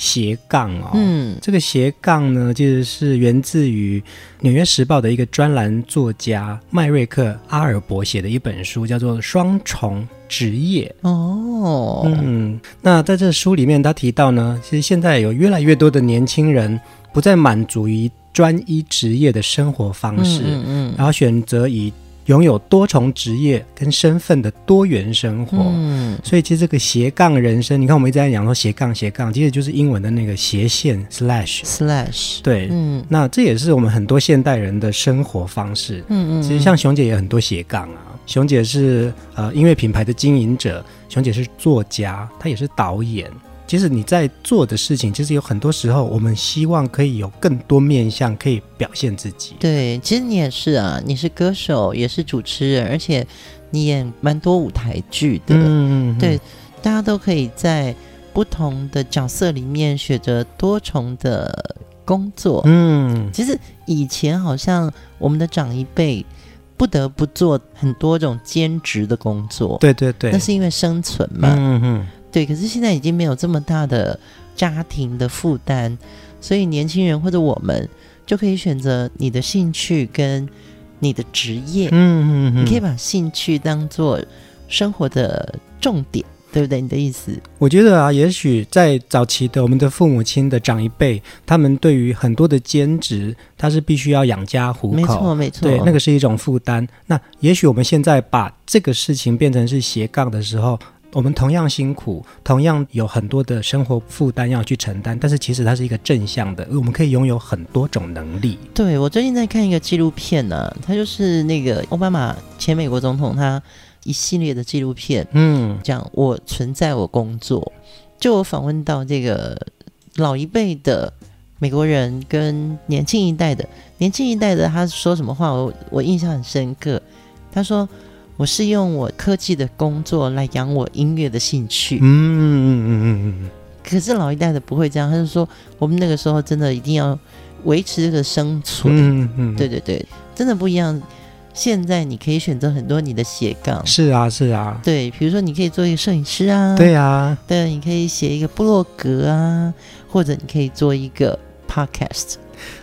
斜杠哦，嗯，这个斜杠呢其实是源自于《纽约时报》的一个专栏作家麦瑞克·阿尔伯写的一本书，叫做《双重职业》哦，嗯，那在这书里面他提到呢，其实现在有越来越多的年轻人不再满足于专一职业的生活方式，嗯，嗯，嗯，然后选择以拥有多重职业跟身份的多元生活，嗯，所以其实这个斜杠人生，你看我们一直在讲说斜杠斜杠，其实就是英文的那个斜线 slash slash，对，嗯，那这也是我们很多现代人的生活方式，嗯嗯，其实像熊姐也很多斜杠啊，熊姐是呃音乐品牌的经营者，熊姐是作家，她也是导演。其实你在做的事情，其实有很多时候，我们希望可以有更多面向可以表现自己。对，其实你也是啊，你是歌手，也是主持人，而且你演蛮多舞台剧的。嗯，对，大家都可以在不同的角色里面选择多重的工作。嗯，其实以前好像我们的长一辈不得不做很多种兼职的工作。对对对，那是因为生存嘛。嗯嗯。对，可是现在已经没有这么大的家庭的负担，所以年轻人或者我们就可以选择你的兴趣跟你的职业。嗯嗯嗯，你可以把兴趣当做生活的重点，对不对？你的意思？我觉得啊，也许在早期的我们的父母亲的长一辈，他们对于很多的兼职，他是必须要养家糊口，没错没错，对，那个是一种负担。那也许我们现在把这个事情变成是斜杠的时候。我们同样辛苦，同样有很多的生活负担要去承担，但是其实它是一个正向的，我们可以拥有很多种能力。对，我最近在看一个纪录片呢、啊，它就是那个奥巴马前美国总统他一系列的纪录片，嗯，讲我存在我工作，就我访问到这个老一辈的美国人跟年轻一代的，年轻一代的他说什么话，我我印象很深刻，他说。我是用我科技的工作来养我音乐的兴趣。嗯嗯嗯嗯嗯。可是老一代的不会这样，他就说我们那个时候真的一定要维持这个生存。嗯嗯。对对对，真的不一样。现在你可以选择很多你的斜杠。是啊是啊。对，比如说你可以做一个摄影师啊。对啊。对，你可以写一个部落格啊，或者你可以做一个 podcast。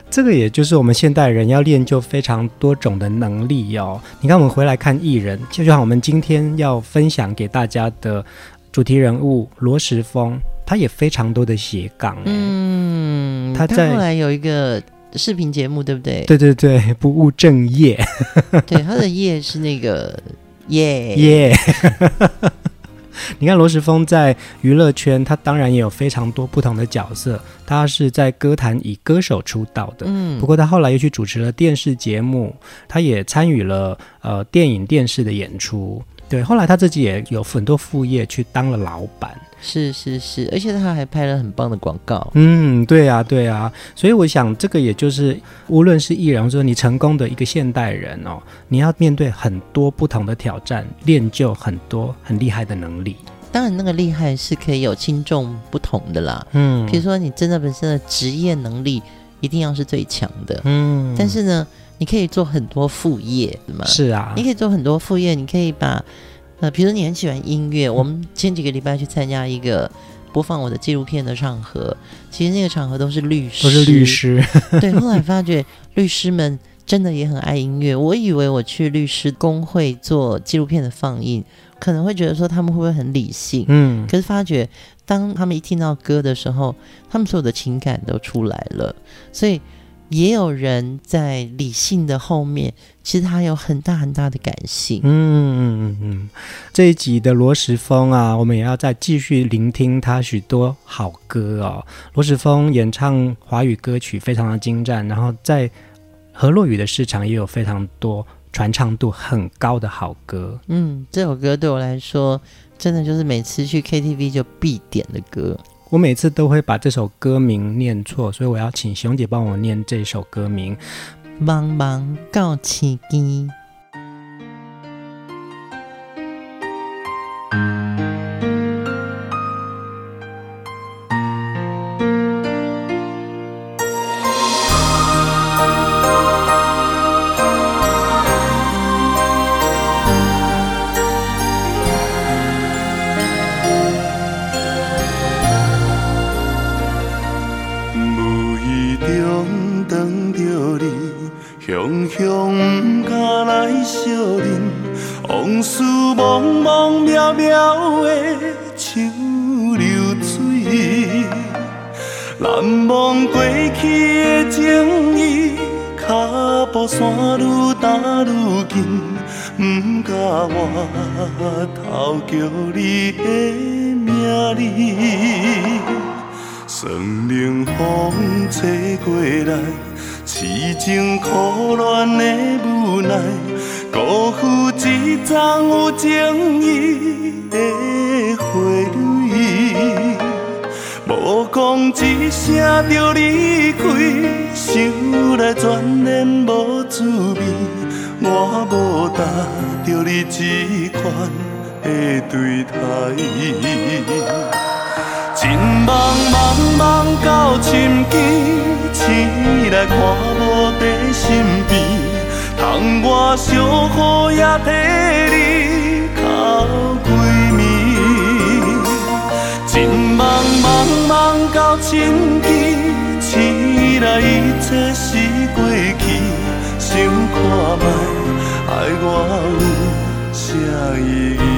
这个也就是我们现代人要练就非常多种的能力哟、哦。你看，我们回来看艺人，就像我们今天要分享给大家的主题人物罗时丰，他也非常多的斜杠。嗯，他在后来有一个视频节目，对不对？对对对，不务正业。对，他的业是那个耶耶。Yeah 你看罗时丰在娱乐圈，他当然也有非常多不同的角色。他是在歌坛以歌手出道的，嗯，不过他后来又去主持了电视节目，他也参与了呃电影、电视的演出。对，后来他自己也有很多副业，去当了老板。是是是，而且他还拍了很棒的广告。嗯，对啊对啊，所以我想这个也就是，无论是艺人，或者说你成功的一个现代人哦，你要面对很多不同的挑战，练就很多很厉害的能力。当然，那个厉害是可以有轻重不同的啦。嗯，比如说你真的本身的职业能力一定要是最强的。嗯，但是呢，你可以做很多副业，是吗？是啊，你可以做很多副业，你可以把。呃，比如你很喜欢音乐，我们前几个礼拜去参加一个播放我的纪录片的场合，其实那个场合都是律师，都是律师。对，后来发觉律师们真的也很爱音乐。我以为我去律师工会做纪录片的放映，可能会觉得说他们会不会很理性？嗯，可是发觉当他们一听到歌的时候，他们所有的情感都出来了。所以也有人在理性的后面，其实他有很大很大的感性。嗯嗯嗯嗯，这一集的罗时峰啊，我们也要再继续聆听他许多好歌哦。罗时峰演唱华语歌曲非常的精湛，然后在河洛语的市场也有非常多传唱度很高的好歌。嗯，这首歌对我来说，真的就是每次去 KTV 就必点的歌。我每次都会把这首歌名念错，所以我要请熊姐帮我念这首歌名。茫茫来相认，往事茫茫渺渺的像流水，难忘过去的情谊，脚步山愈踏愈近，不敢回头叫你的名字。算命风吹过来。痴情苦恋的无奈，辜负一丛有情意的花蕊，无讲一声就离开，想来全然无滋味。我无搭着你这款的对待。情茫茫茫到深机，醒来看无在身边，窗外小雨也替你哭几暝。情茫茫茫到深机，醒来一切是过去，想看卖爱我有啥意义？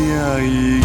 いや、い。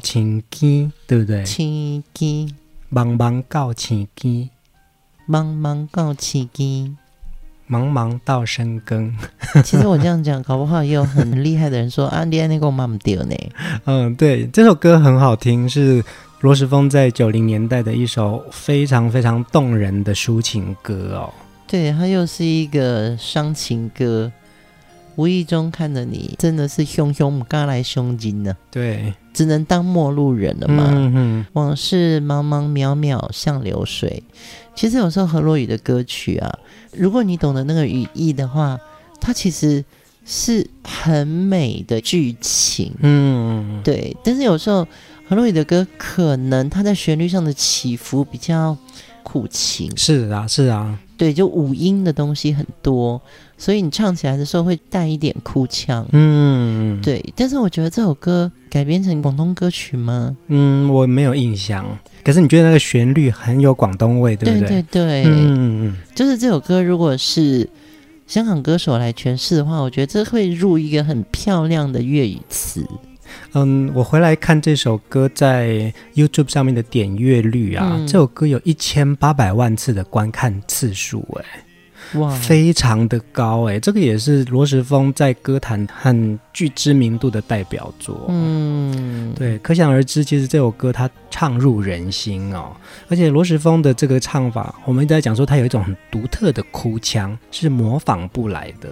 青天，对不对？青天，茫茫到青天，茫茫到青天，茫茫到深更。其实我这样讲，搞不好也有很厉害的人说啊，你爱那个妈妈掉呢。嗯，对，这首歌很好听，是罗时丰在九零年代的一首非常非常动人的抒情歌哦。对，它又是一个伤情歌。无意中看着你，真的是熊熊嘎来胸襟呢。对，只能当陌路人了嘛。往事茫茫渺渺像流水。其实有时候何洛雨的歌曲啊，如果你懂得那个语义的话，它其实是很美的剧情。嗯，对。但是有时候何洛雨的歌，可能它在旋律上的起伏比较苦情。是啊，是啊。对，就五音的东西很多。所以你唱起来的时候会带一点哭腔，嗯，对。但是我觉得这首歌改编成广东歌曲吗？嗯，我没有印象。可是你觉得那个旋律很有广东味，对不对？对对对，嗯嗯。就是这首歌如果是香港歌手来诠释的话，我觉得这会入一个很漂亮的粤语词。嗯，我回来看这首歌在 YouTube 上面的点阅率啊，嗯、这首歌有一千八百万次的观看次数，哎。哇，非常的高哎，这个也是罗时丰在歌坛很具知名度的代表作。嗯，对，可想而知，其实这首歌它唱入人心哦。而且罗时丰的这个唱法，我们一直在讲说他有一种很独特的哭腔，是模仿不来的。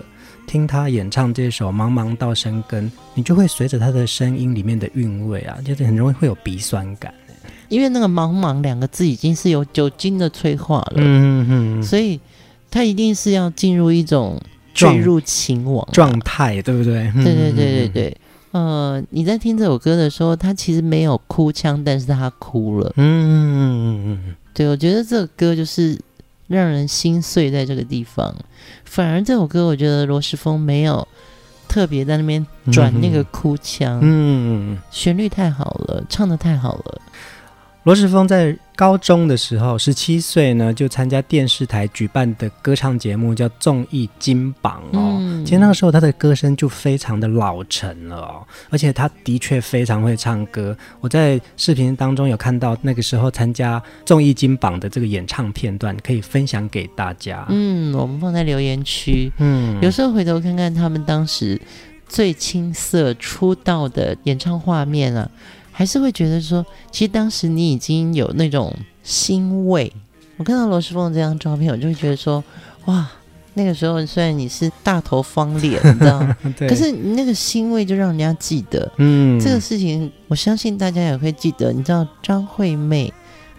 听他演唱这首《茫茫到深根》，你就会随着他的声音里面的韵味啊，就是很容易会有鼻酸感。因为那个“茫茫”两个字已经是有酒精的催化了。嗯嗯，所以。他一定是要进入一种坠入情网状态，对不对？对对对对对。呃，你在听这首歌的时候，他其实没有哭腔，但是他哭了。嗯嗯嗯嗯。对，我觉得这个歌就是让人心碎在这个地方。反而这首歌，我觉得罗时峰没有特别在那边转那个哭腔。嗯。旋律太好了，唱的太好了。罗时峰在高中的时候，十七岁呢，就参加电视台举办的歌唱节目，叫《综艺金榜》哦。嗯、其实那个时候他的歌声就非常的老成了哦，而且他的确非常会唱歌。我在视频当中有看到那个时候参加《综艺金榜》的这个演唱片段，可以分享给大家。嗯，我们放在留言区。嗯，有时候回头看看他们当时最青涩出道的演唱画面啊。还是会觉得说，其实当时你已经有那种欣慰。我看到罗时凤这张照片，我就会觉得说，哇，那个时候虽然你是大头方脸，你知道，对可是你那个欣慰就让人家记得。嗯，这个事情我相信大家也会记得。你知道张惠妹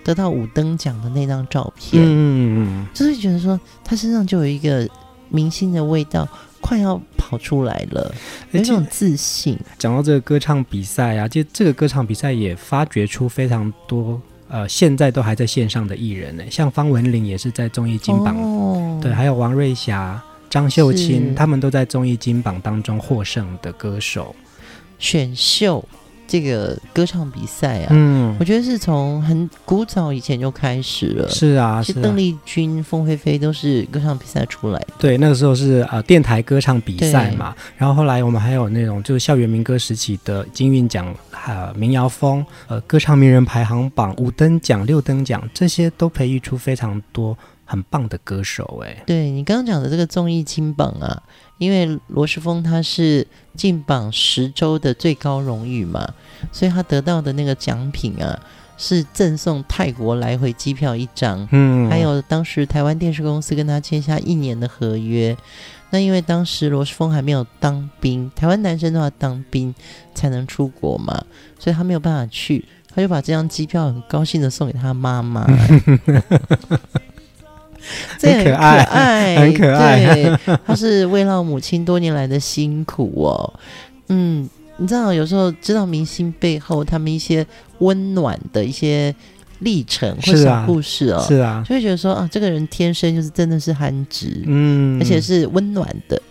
得到五等奖的那张照片，嗯，就是觉得说她身上就有一个明星的味道。快要跑出来了，有一种自信。讲到这个歌唱比赛啊，就这个歌唱比赛也发掘出非常多呃，现在都还在线上的艺人呢，像方文琳也是在综艺金榜，哦、对，还有王瑞霞、张秀清，他们都在综艺金榜当中获胜的歌手。选秀。这个歌唱比赛啊，嗯，我觉得是从很古早以前就开始了。是啊，是邓丽君、凤飞飞都是歌唱比赛出来的。对，那个时候是呃电台歌唱比赛嘛。然后后来我们还有那种就是校园民歌时期的金韵奖、呃民谣风、呃歌唱名人排行榜、五等奖、六等奖，这些都培育出非常多很棒的歌手。哎，对你刚刚讲的这个综艺金榜啊。因为罗时峰他是进榜十周的最高荣誉嘛，所以他得到的那个奖品啊，是赠送泰国来回机票一张，嗯，还有当时台湾电视公司跟他签下一年的合约。那因为当时罗时峰还没有当兵，台湾男生都要当兵才能出国嘛，所以他没有办法去，他就把这张机票很高兴的送给他妈妈。很可爱，很可爱。对，他是慰劳母亲多年来的辛苦哦。嗯，你知道，有时候知道明星背后他们一些温暖的一些历程或小故事哦，是啊，就会觉得说啊，这个人天生就是真的是憨直，嗯，而且是温暖的。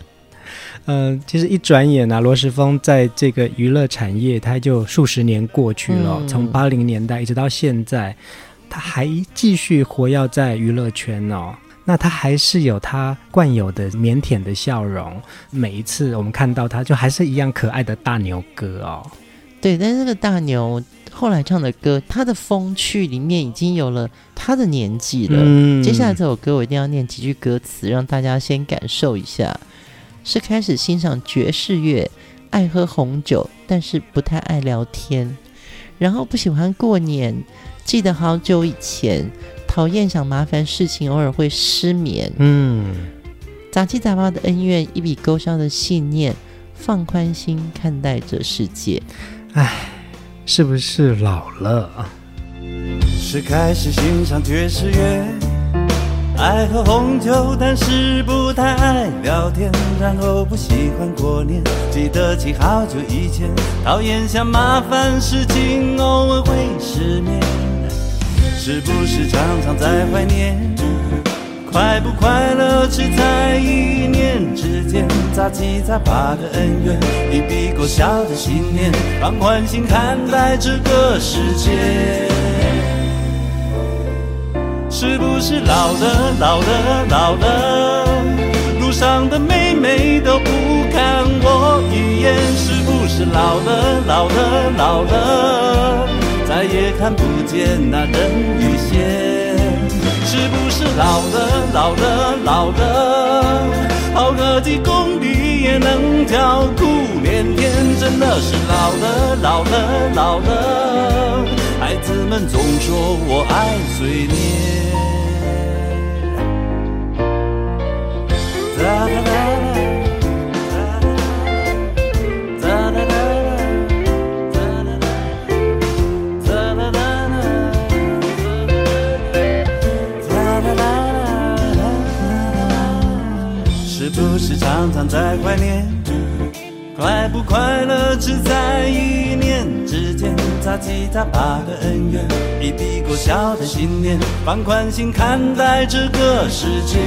嗯、呃，其实一转眼啊，罗时峰在这个娱乐产业，他就数十年过去了，嗯、从八零年代一直到现在。他还继续活跃在娱乐圈哦，那他还是有他惯有的腼腆的笑容。每一次我们看到他，就还是一样可爱的大牛哥哦。对，但是这个大牛后来唱的歌，他的风趣里面已经有了他的年纪了。嗯，接下来这首歌我一定要念几句歌词，让大家先感受一下。是开始欣赏爵士乐，爱喝红酒，但是不太爱聊天。然后不喜欢过年，记得好久以前，讨厌想麻烦事情，偶尔会失眠。嗯，杂七杂八的恩怨，一笔勾销的信念，放宽心看待这世界。唉。是不是老了？是开始欣赏爵士乐，爱喝红酒，但是不太爱聊天。然后不喜欢过年，记得起好久以前，讨厌想麻烦事情，偶尔会失眠。是不是常常在怀念？快不快乐，只在一念之间。杂七杂八的恩怨，一笔勾销的信念，放宽心看待这个世界。是不是老了，老了，老了？路上的妹妹都不看我一眼。是不是老了，老了，老了？再也看不见那人鱼线。是不是老了，老了，老了？跑个几公里也能叫苦连天，真的是老了，老了，老了。孩子们总说我爱碎念。常常在怀念，快不快乐只在一念之间。杂七杂八的恩怨，一笔勾销的信念，放宽心看待这个世界。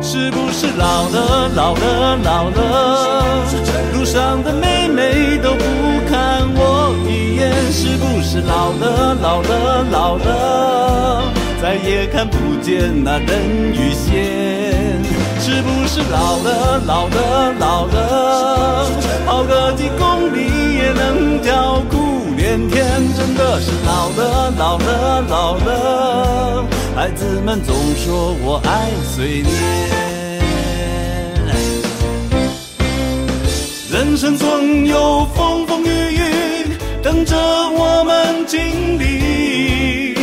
是不是老了，老了，老了？路上的妹妹都不看我一眼。是不是老了，老了，老了？再也看不见那人鱼线，不是老了，老了，老了？跑个几公里也能叫苦连天，真的是老了，老了，老了。孩子们总说我爱碎念，人生总有风风雨雨等着我们经历。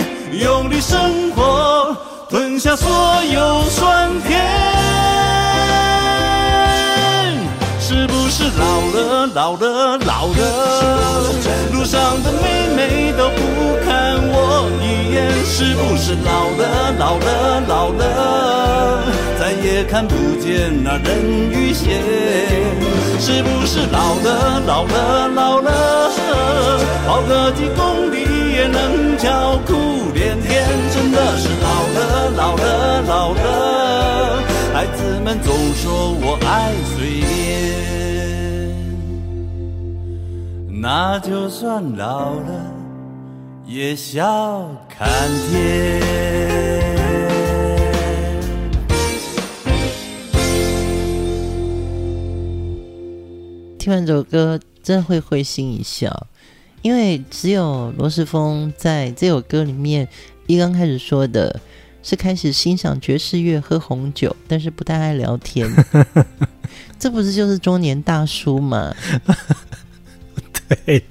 用力生活，吞下所有酸甜。是老了，老了，老了？路上的妹妹都不看我一眼。是不是老了，老了，老了？再也看不见那人鱼线。是不是老了，老了，老了？跑个几公里也能叫苦连。天真的是老了，老了，老了。孩子们总说我爱随便，那就算老了，也笑看天。听完这首歌，真的会会心一笑。因为只有罗世峰在这首歌里面一刚开始说的是开始欣赏爵士乐、喝红酒，但是不太爱聊天。这不是就是中年大叔吗？对，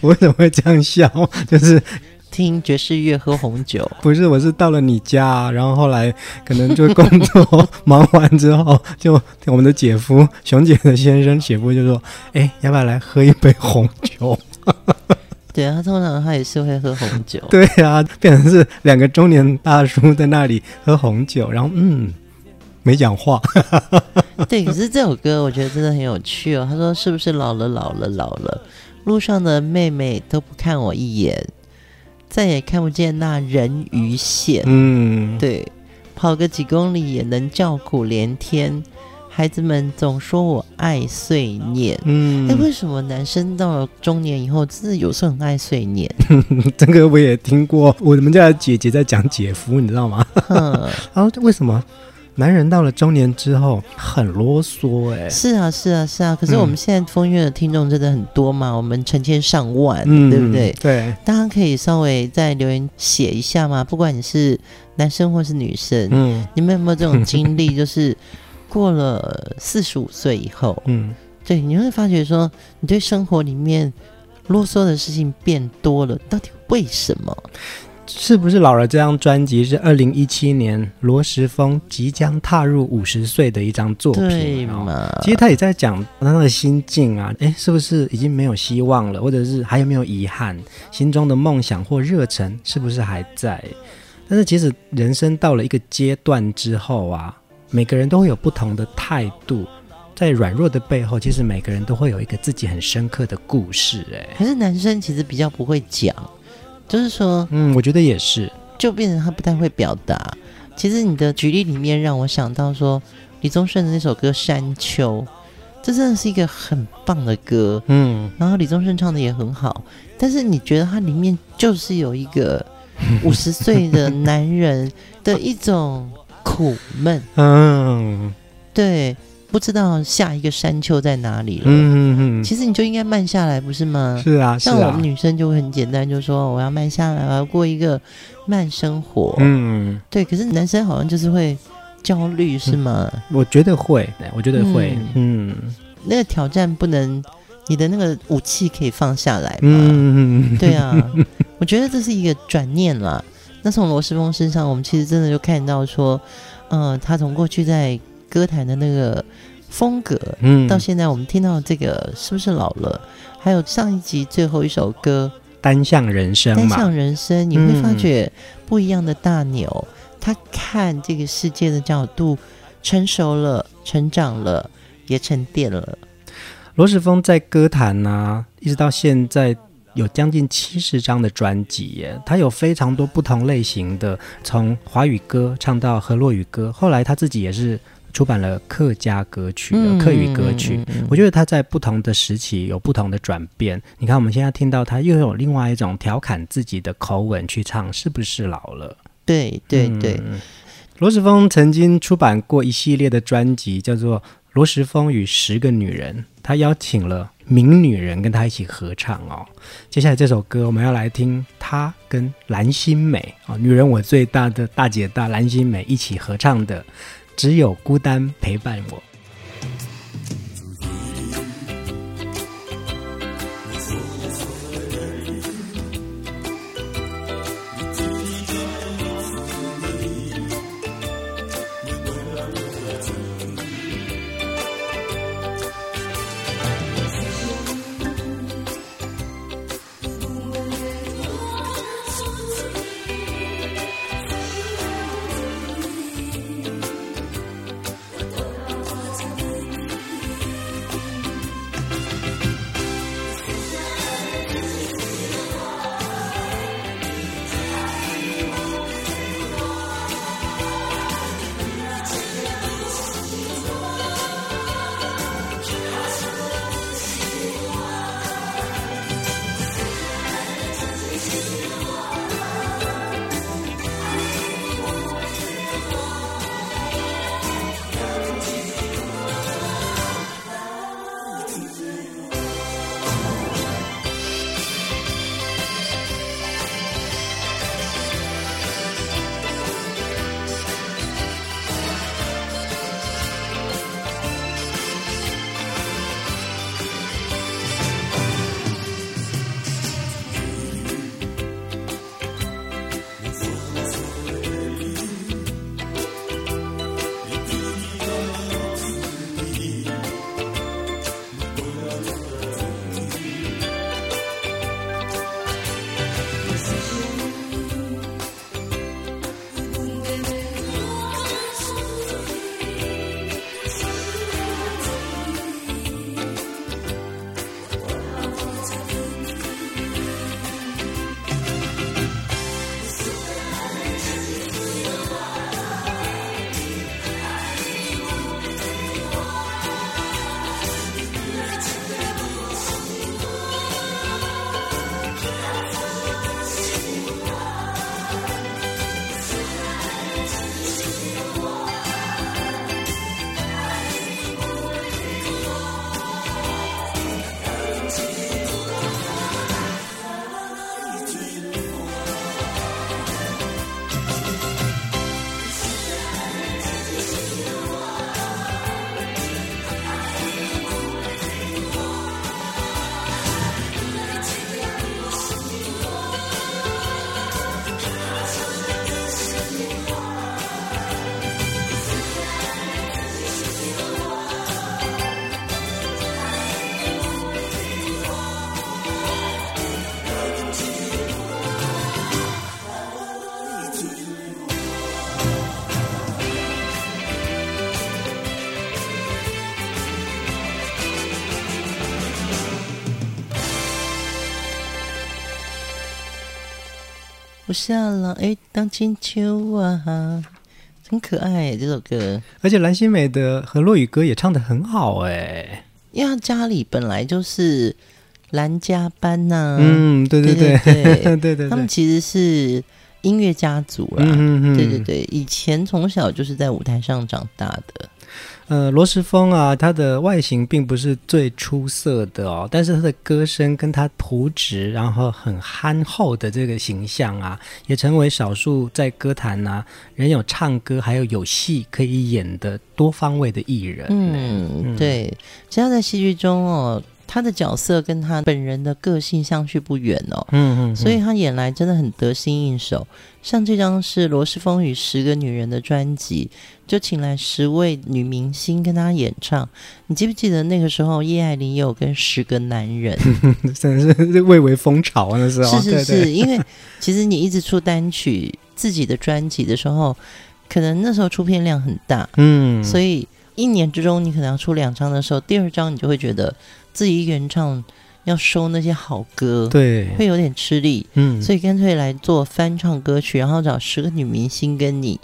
我为什么会这样笑？就是听爵士乐、喝红酒。不是，我是到了你家，然后后来可能就工作忙完之后，就我们的姐夫熊姐的先生姐夫就说：“哎，要不要来喝一杯红酒？” 对啊，他通常他也是会喝红酒。对啊，变成是两个中年大叔在那里喝红酒，然后嗯，没讲话。对，可是这首歌我觉得真的很有趣哦。他说：“是不是老了，老了，老了？路上的妹妹都不看我一眼，再也看不见那人鱼线。”嗯，对，跑个几公里也能叫苦连天。孩子们总说我爱碎念，嗯，哎，为什么男生到了中年以后，真的有时候很爱碎念？这个我也听过，我们家的姐姐在讲姐夫，你知道吗？嗯，然后为什么男人到了中年之后很啰嗦哎、欸，是啊是啊是啊，可是我们现在风月的听众真的很多嘛，嗯、我们成千上万，嗯、对不对？对，大家可以稍微在留言写一下嘛，不管你是男生或是女生，嗯，你们有没有这种经历？就是 过了四十五岁以后，嗯，对，你会发觉说你对生活里面啰嗦的事情变多了，到底为什么？是不是老了？这张专辑是二零一七年罗时丰即将踏入五十岁的一张作品，对嘛？其实他也在讲他的心境啊，诶，是不是已经没有希望了，或者是还有没有遗憾？心中的梦想或热忱是不是还在？但是其实人生到了一个阶段之后啊，每个人都会有不同的态度，在软弱的背后，其实每个人都会有一个自己很深刻的故事。诶，可是男生其实比较不会讲。就是说，嗯，我觉得也是，就变成他不太会表达。其实你的举例里面让我想到说，李宗盛的那首歌《山丘》，这真的是一个很棒的歌，嗯。然后李宗盛唱的也很好，但是你觉得它里面就是有一个 五十岁的男人的一种苦闷，嗯，对。不知道下一个山丘在哪里了。嗯嗯嗯，其实你就应该慢下来，不是吗？是啊，像我们女生就会很简单，就说我要慢下来，我要过一个慢生活。嗯，对。可是男生好像就是会焦虑，是吗？我觉得会，我觉得会。嗯，那个挑战不能，你的那个武器可以放下来吗？嗯，对啊。我觉得这是一个转念啦。那从罗世峰身上，我们其实真的就看到说，嗯，他从过去在。歌坛的那个风格，嗯，到现在我们听到这个是不是老了？还有上一集最后一首歌《单向人生》单向人生，你会发觉不一样的大牛，嗯、他看这个世界的角度成熟了，成长了，也沉淀了。罗时峰在歌坛呢、啊，一直到现在有将近七十张的专辑耶，他有非常多不同类型的，从华语歌唱到河洛语歌，后来他自己也是。出版了客家歌曲、客语歌曲，我觉得他在不同的时期有不同的转变。你看，我们现在听到他又有另外一种调侃自己的口吻去唱，是不是老了？对对对。嗯、罗时丰曾经出版过一系列的专辑，叫做《罗时丰与十个女人》，他邀请了名女人跟他一起合唱哦。接下来这首歌，我们要来听他跟蓝心美啊、哦，女人我最大的大姐大蓝心美一起合唱的。只有孤单陪伴我。不下了，哎，当青秋啊，很可爱这首歌。而且蓝心美的《和洛雨歌》也唱的很好哎，因为他家里本来就是蓝家班呐、啊。嗯，对对对对对对 对，他们其实是音乐家族啦。嗯嗯，对对对，以前从小就是在舞台上长大的。呃，罗时丰啊，他的外形并不是最出色的哦，但是他的歌声跟他朴直，然后很憨厚的这个形象啊，也成为少数在歌坛啊仍有唱歌还有有戏可以演的多方位的艺人。嗯，对，其实他在戏剧中哦。他的角色跟他本人的个性相去不远哦，嗯嗯，所以他演来真的很得心应手。像这张是罗时峰与十个女人的专辑，就请来十位女明星跟他演唱。你记不记得那个时候叶爱玲也有跟十个男人，真的是蔚为风潮啊！那时候是是是，对对，因为其实你一直出单曲自己的专辑的时候，可能那时候出片量很大，嗯，所以一年之中你可能要出两张的时候，第二张你就会觉得。自己一个人唱，要收那些好歌，对，会有点吃力，嗯，所以干脆来做翻唱歌曲，然后找十个女明星跟你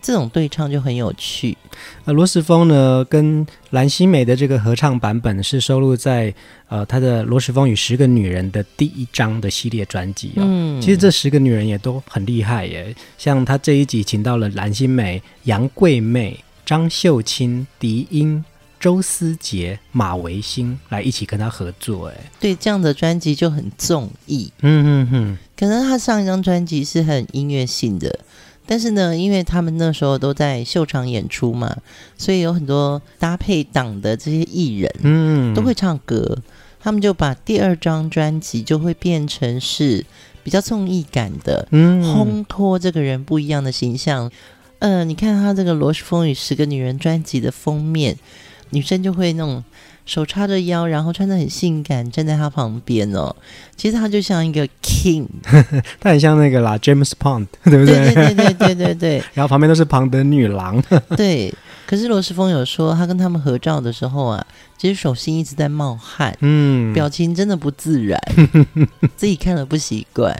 这种对唱就很有趣。呃，罗时丰呢跟蓝心湄的这个合唱版本是收录在呃他的《罗时丰与十个女人》的第一张的系列专辑哦。嗯，其实这十个女人也都很厉害耶，像他这一集请到了蓝心湄、杨贵媚、张秀清、狄英。周思杰、马维新来一起跟他合作，哎，对，这样的专辑就很综艺，嗯嗯嗯。可能他上一张专辑是很音乐性的，但是呢，因为他们那时候都在秀场演出嘛，所以有很多搭配党的这些艺人，嗯，都会唱歌。他们就把第二张专辑就会变成是比较综艺感的，嗯，烘托这个人不一样的形象。嗯、呃，你看他这个《罗氏风雨十个女人》专辑的封面。女生就会那种手叉着腰，然后穿的很性感，站在他旁边哦。其实他就像一个 king，他很像那个啦，James Bond，对不对？对对对对对对对。然后旁边都是庞德女郎。对，可是罗时峰有说，他跟他们合照的时候啊，其实手心一直在冒汗，嗯，表情真的不自然，自己看了不习惯。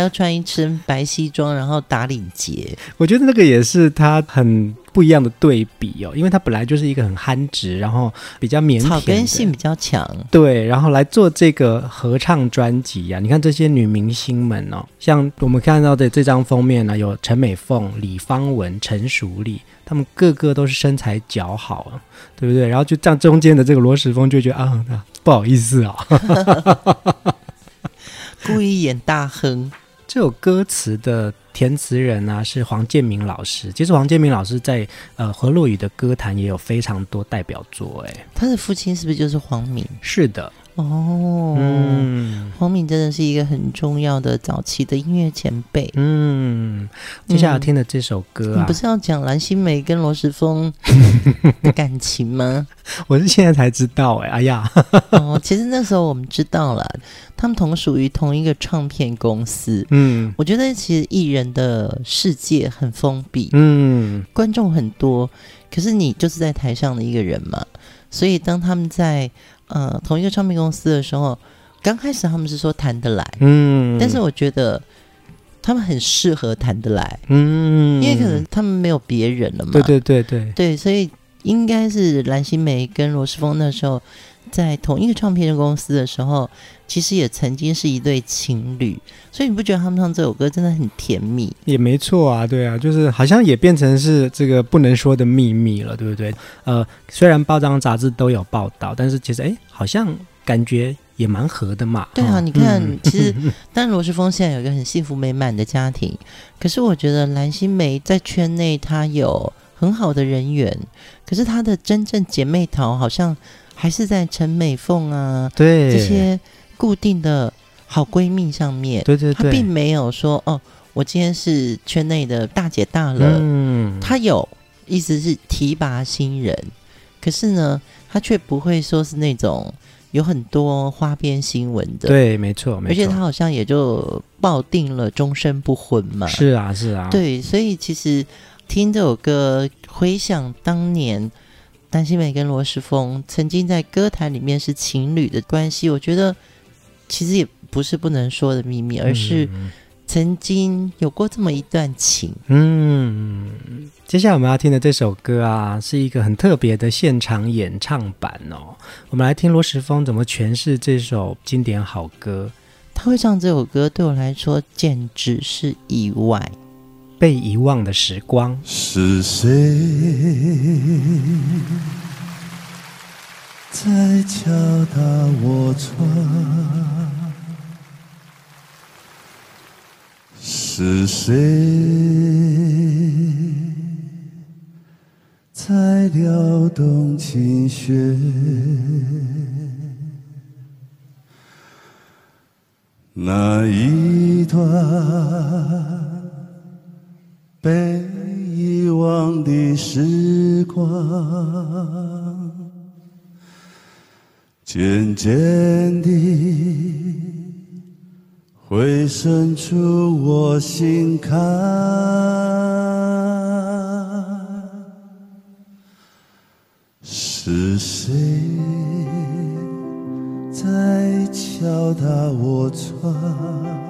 还要穿一身白西装，然后打领结。我觉得那个也是他很不一样的对比哦，因为他本来就是一个很憨直，然后比较腼腆，草根性比较强。对，然后来做这个合唱专辑呀、啊。你看这些女明星们哦，像我们看到的这张封面呢、啊，有陈美凤、李芳文、陈淑丽，他们个个都是身材姣好，啊对不对？然后就这样中间的这个罗时丰就觉得啊，不好意思啊、哦。故意演大亨。这首歌词的填词人呢、啊、是黄建明老师。其实黄建明老师在呃河洛语的歌坛也有非常多代表作。哎，他的父亲是不是就是黄明？是的。哦，嗯，黄敏真的是一个很重要的早期的音乐前辈。嗯，接下来听的这首歌啊，你不是要讲蓝心湄跟罗时丰 的感情吗？我是现在才知道哎，哎呀，哦，其实那时候我们知道了，他们同属于同一个唱片公司。嗯，我觉得其实艺人的世界很封闭，嗯，观众很多，可是你就是在台上的一个人嘛，所以当他们在。呃，同一个唱片公司的时候，刚开始他们是说谈得来，嗯，但是我觉得他们很适合谈得来，嗯，因为可能他们没有别人了嘛，对对对对。对，所以应该是蓝心湄跟罗时峰那时候在同一个唱片公司的时候，其实也曾经是一对情侣，所以你不觉得他们唱这首歌真的很甜蜜？也没错啊，对啊，就是好像也变成是这个不能说的秘密了，对不对？呃，虽然报章杂志都有报道，但是其实哎，好像感觉也蛮合的嘛。对啊，你看，嗯、其实 但罗时峰现在有一个很幸福美满的家庭，可是我觉得蓝心湄在圈内她有很好的人缘，可是她的真正姐妹淘好像还是在陈美凤啊，对这些。固定的好闺蜜上面，对对对，她并没有说哦，我今天是圈内的大姐大了。嗯，她有意思是提拔新人，可是呢，她却不会说是那种有很多花边新闻的。对，没错，没错。而且她好像也就抱定了终身不婚嘛。是啊，是啊。对，所以其实听这首歌，回想当年蓝心美跟罗时丰曾经在歌坛里面是情侣的关系，我觉得。其实也不是不能说的秘密，而是曾经有过这么一段情。嗯，接下来我们要听的这首歌啊，是一个很特别的现场演唱版哦。我们来听罗时丰怎么诠释这首经典好歌。他会唱这首歌，对我来说简直是意外。被遗忘的时光，是谁在敲打我窗？是谁在撩动琴弦？那一段被遗忘的时光，渐渐地。回渗出我心坎，是谁在敲打我窗？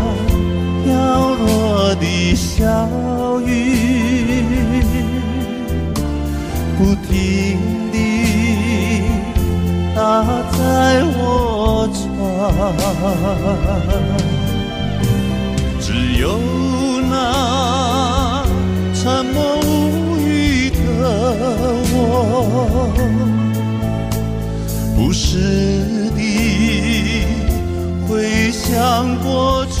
飘落的小雨，不停地打在我窗。只有那沉默无语的我，不时地回想过去，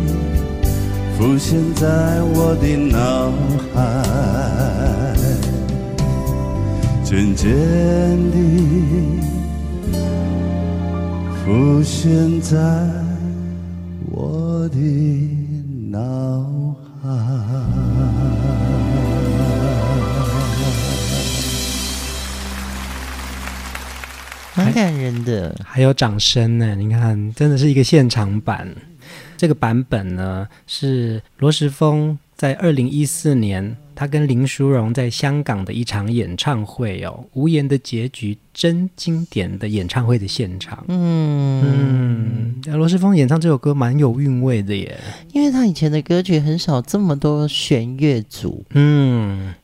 浮现在我的脑海，渐渐地。浮现在我的脑海，蛮感人的，还有掌声呢！你看，真的是一个现场版。这个版本呢，是罗时丰在二零一四年。他跟林淑荣在香港的一场演唱会哦，无言的结局，真经典的演唱会的现场。嗯嗯，罗时丰演唱这首歌蛮有韵味的耶，因为他以前的歌曲很少这么多弦乐组。嗯，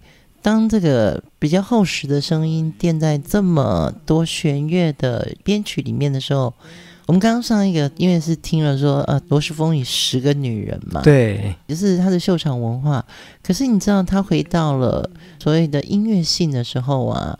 当这个比较厚实的声音垫在这么多弦乐的编曲里面的时候。我们刚刚上一个，因为是听了说，呃，罗时峰与十个女人嘛，对，就是他的秀场文化。可是你知道，他回到了所谓的音乐性的时候啊。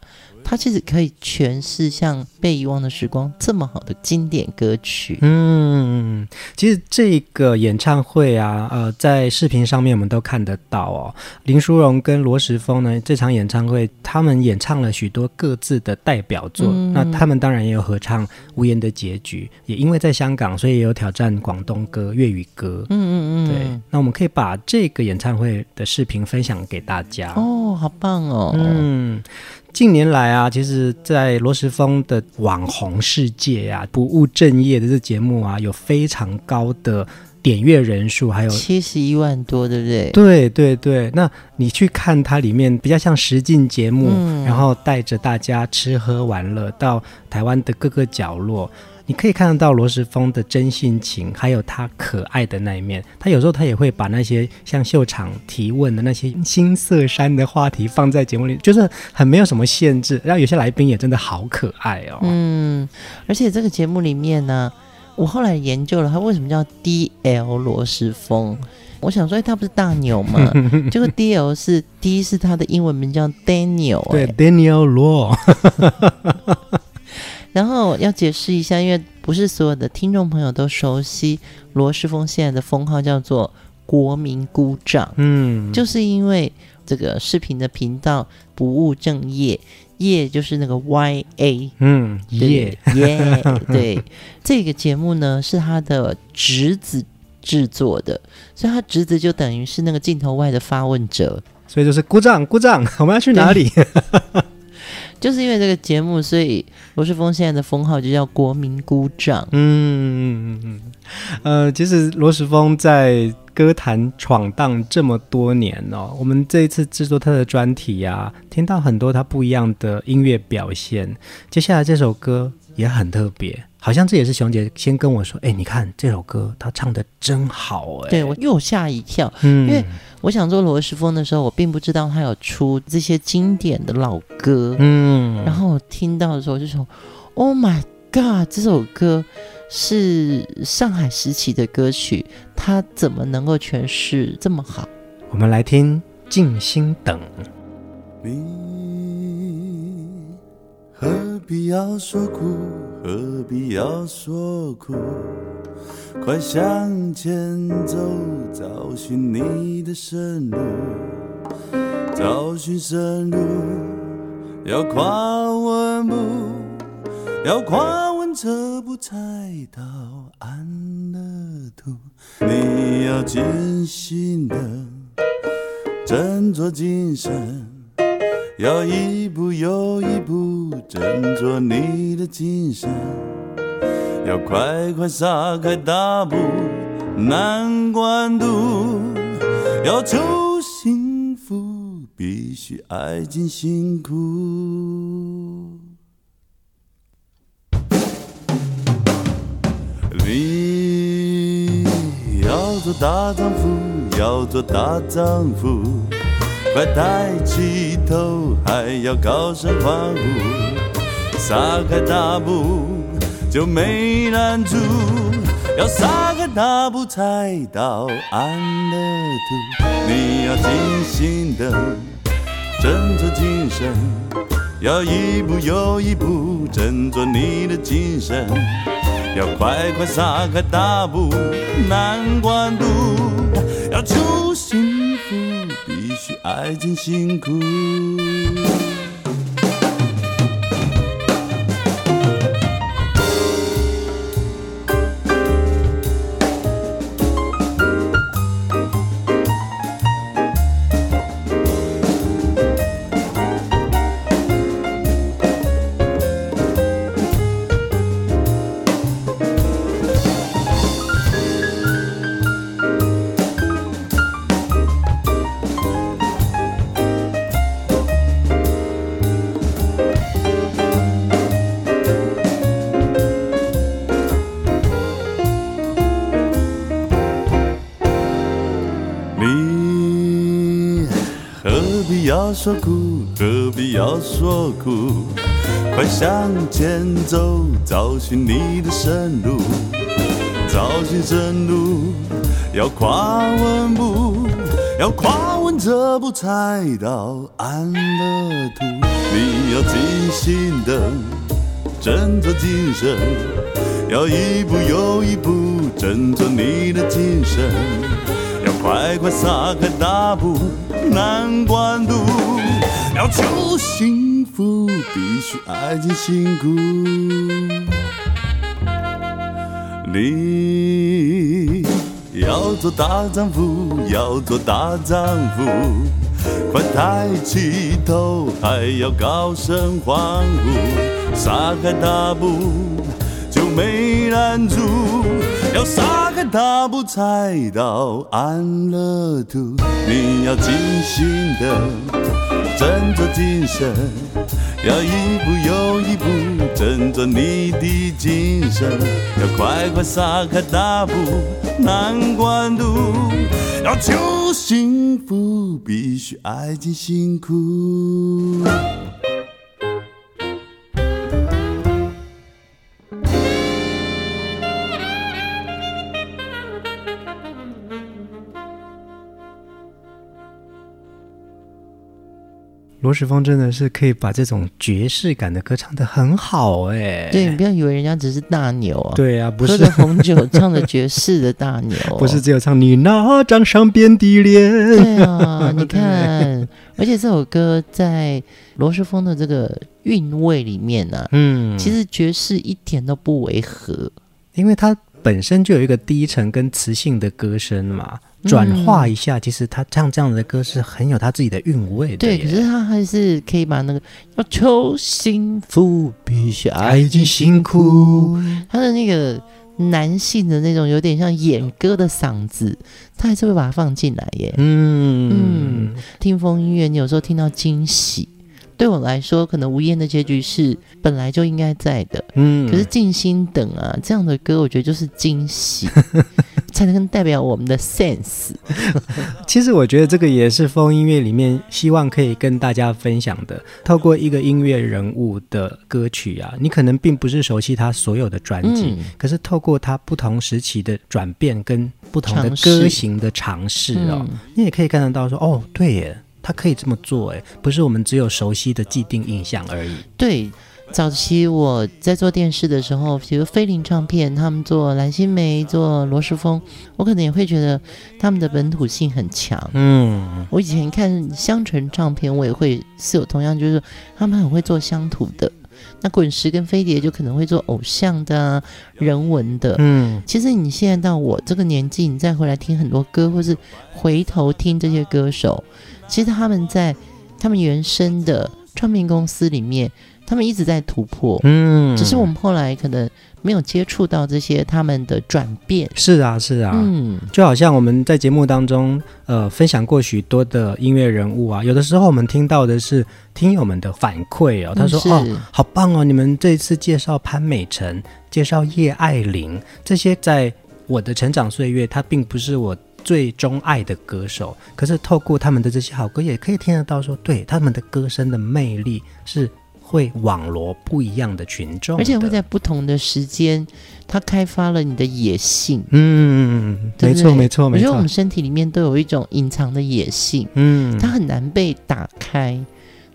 他其实可以诠释像《被遗忘的时光》这么好的经典歌曲。嗯，其实这个演唱会啊，呃，在视频上面我们都看得到哦。林淑荣跟罗时丰呢，这场演唱会他们演唱了许多各自的代表作。嗯、那他们当然也有合唱《无言的结局》，也因为在香港，所以也有挑战广东歌、粤语歌。嗯嗯嗯，对。那我们可以把这个演唱会的视频分享给大家。哦，好棒哦。嗯。近年来啊，其实，在罗时丰的网红世界啊，不务正业的这节目啊，有非常高的点阅人数，还有七十一万多，对不对？对对对。那你去看它里面比较像实境节目，嗯、然后带着大家吃喝玩乐到台湾的各个角落。你可以看得到罗时丰的真性情，还有他可爱的那一面。他有时候他也会把那些像秀场提问的那些新色山的话题放在节目里，就是很没有什么限制。然后有些来宾也真的好可爱哦。嗯，而且这个节目里面呢，我后来研究了他为什么叫 DL 罗时丰。我想说，他不是大牛吗？这个 DL 是 D 是他的英文名叫 Daniel，对，Daniel 罗。然后要解释一下，因为不是所有的听众朋友都熟悉罗世峰现在的封号叫做国民姑丈，嗯，就是因为这个视频的频道不务正业，业就是那个 Y A，嗯，业耶，对，这个节目呢是他的侄子制作的，所以他侄子就等于是那个镜头外的发问者，所以就是鼓掌鼓掌，我们要去哪里？就是因为这个节目，所以罗世峰现在的封号就叫国民鼓掌。嗯嗯嗯嗯，呃，其实罗世峰在歌坛闯荡这么多年哦，我们这一次制作他的专题呀，听到很多他不一样的音乐表现。接下来这首歌也很特别，好像这也是熊姐先跟我说，哎，你看这首歌她唱的真好哎，对我又吓一跳，嗯，因为。我想做罗时丰的时候，我并不知道他有出这些经典的老歌，嗯，然后我听到的时候就说：“Oh my God，这首歌是上海时期的歌曲，他怎么能够诠释这么好？”我们来听《静心等》。你何必要说苦？何必要说苦？快向前走，找寻你的生路。找寻生路，要跨稳步，要跨稳这步才到安乐土。你要尽心的，振作精神，要一步又一步，振作你的精神。要快快撒开大步，难关渡。要求幸福，必须挨尽辛苦。你要做大丈夫，要做大丈夫，快抬起头，还要高声欢呼，撒开大步。就没拦住，要撒开大步才到安乐土。你要尽心的，振作精神，要一步又一步，振作你的精神，要快快撒开大步，难关渡，要初心，爱真辛苦。说苦，何必要说苦？快向前走，找寻你的生路。找寻生路，要跨稳步，要跨稳这步才到安乐土。你要静心的，振作精神，要一步又一步，振作你的精神，要快快撒开大步。难关渡，要求幸福，必须挨尽辛苦。你要做大丈夫，要做大丈夫，快抬起头，还要高声欢呼，撒开大步就没拦住，要撒。大步才到安乐土，你要静心的振作精神，要一步又一步振作你的精神，要快快撒开大步难关路，要求幸福必须爱尽辛苦。罗时丰真的是可以把这种爵士感的歌唱得很好哎，对，你不要以为人家只是大牛啊，对啊，不是。喝着红酒唱着爵士的大牛，不是只有唱你那张上边的脸，对啊，你看，而且这首歌在罗时丰的这个韵味里面呢、啊，嗯，其实爵士一点都不违和，因为它本身就有一个低沉跟磁性的歌声嘛。转化一下，其实他唱这样的歌是很有他自己的韵味的。对，可是他还是可以把那个要求幸福必须爱尽辛苦，他的那个男性的那种有点像演歌的嗓子，他还是会把它放进来耶。嗯嗯，听风音乐，你有时候听到惊喜。对我来说，可能无言的结局是本来就应该在的。嗯，可是静心等啊，这样的歌，我觉得就是惊喜，才能代表我们的 sense。其实我觉得这个也是风音乐里面希望可以跟大家分享的。透过一个音乐人物的歌曲啊，你可能并不是熟悉他所有的专辑，嗯、可是透过他不同时期的转变跟不同的歌型的尝试哦，嗯、你也可以看得到说，哦，对耶。他可以这么做，哎，不是我们只有熟悉的既定印象而已。对，早期我在做电视的时候，比如飞林唱片，他们做蓝心湄，做罗时丰，我可能也会觉得他们的本土性很强。嗯，我以前看香醇唱片，我也会是有同样，就是他们很会做乡土的。那滚石跟飞碟就可能会做偶像的、人文的。嗯，其实你现在到我这个年纪，你再回来听很多歌，或是回头听这些歌手。其实他们在他们原生的唱片公司里面，他们一直在突破，嗯，只是我们后来可能没有接触到这些他们的转变。是啊，是啊，嗯，就好像我们在节目当中，呃，分享过许多的音乐人物啊，有的时候我们听到的是听友们的反馈哦，他说：“嗯、哦，好棒哦，你们这一次介绍潘美辰，介绍叶爱玲，这些在我的成长岁月，他并不是我。”最钟爱的歌手，可是透过他们的这些好歌，也可以听得到说，对他们的歌声的魅力是会网罗不一样的群众，而且会在不同的时间，它开发了你的野性。嗯，对对没错，没错，没错。我觉得我们身体里面都有一种隐藏的野性，嗯，它很难被打开。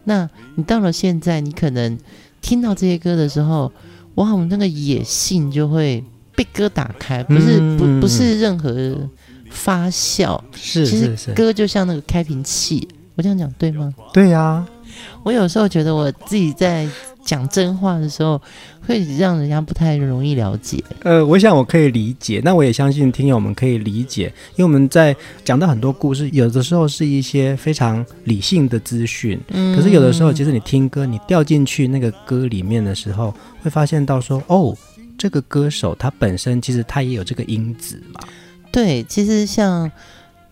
那你到了现在，你可能听到这些歌的时候，哇，我们那个野性就会被歌打开，不是、嗯、不不是任何。发酵是，其实歌就像那个开瓶器，我这样讲对吗？对呀、啊，我有时候觉得我自己在讲真话的时候，会让人家不太容易了解。呃，我想我可以理解，那我也相信听友们可以理解，因为我们在讲到很多故事，有的时候是一些非常理性的资讯，嗯，可是有的时候，其实你听歌，你掉进去那个歌里面的时候，会发现到说，哦，这个歌手他本身其实他也有这个因子嘛。对，其实像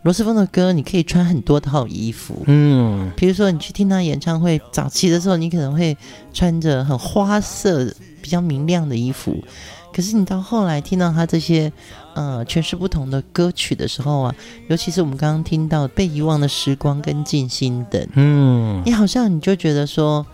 罗时丰的歌，你可以穿很多套衣服。嗯，比如说你去听他演唱会早期的时候，你可能会穿着很花色、比较明亮的衣服。可是你到后来听到他这些呃全是不同的歌曲的时候啊，尤其是我们刚刚听到《被遗忘的时光》跟《静心等》，嗯，你好像你就觉得说。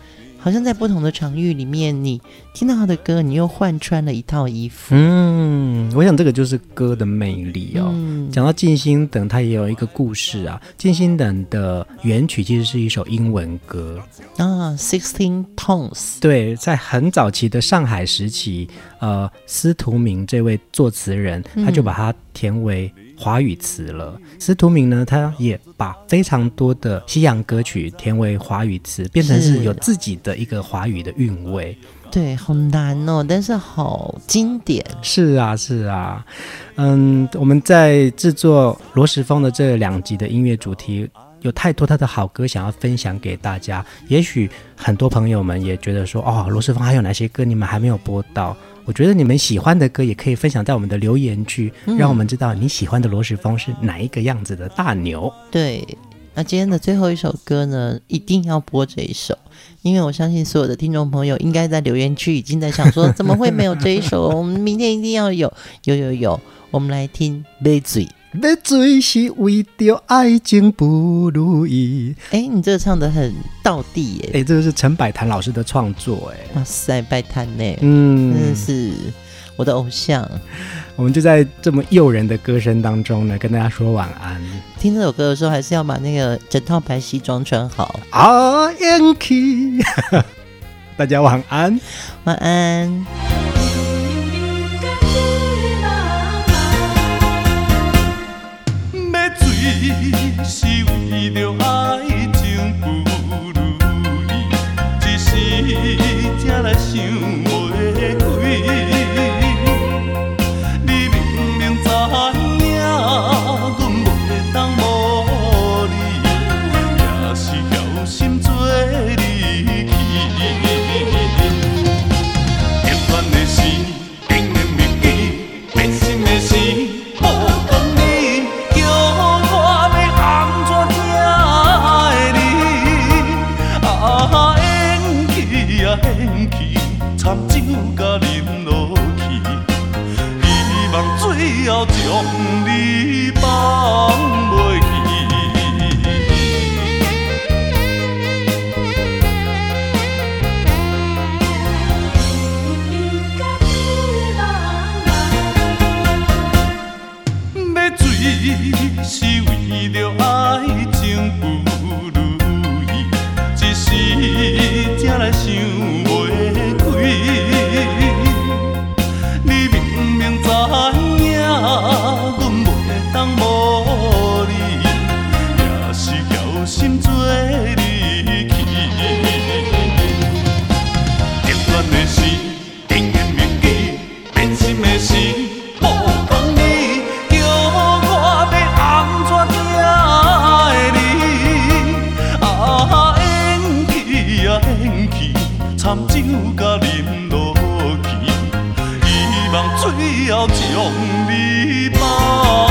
好像在不同的场域里面，你听到他的歌，你又换穿了一套衣服。嗯，我想这个就是歌的魅力哦。嗯、讲到静心等，它也有一个故事啊。静心等的原曲其实是一首英文歌啊，Sixteen Tones。对，在很早期的上海时期，呃，司徒明这位作词人，他就把它填为。华语词了，司徒明呢，他也把非常多的西洋歌曲填为华语词，变成是有自己的一个华语的韵味。对，好难哦，但是好经典。是啊，是啊，嗯，我们在制作罗时峰的这两集的音乐主题，有太多他的好歌想要分享给大家。也许很多朋友们也觉得说，哦，罗时峰还有哪些歌你们还没有播到？我觉得你们喜欢的歌也可以分享在我们的留言区，让我们知道你喜欢的罗时峰是哪一个样子的大牛。对，那今天的最后一首歌呢，一定要播这一首，因为我相信所有的听众朋友应该在留言区已经在想说，怎么会没有这一首？我们明天一定要有，有有有，我们来听《买水》。买水是为着爱情不如意。哎，你这个唱的很道地耶！哎，这个是陈百潭老师的创作，哎，哇塞，百潭呢？嗯，真的是。我的偶像，我们就在这么诱人的歌声当中呢，跟大家说晚安。听这首歌的时候，还是要把那个整套白西装穿好。啊，Yankee，大家晚安，晚安。想要将你放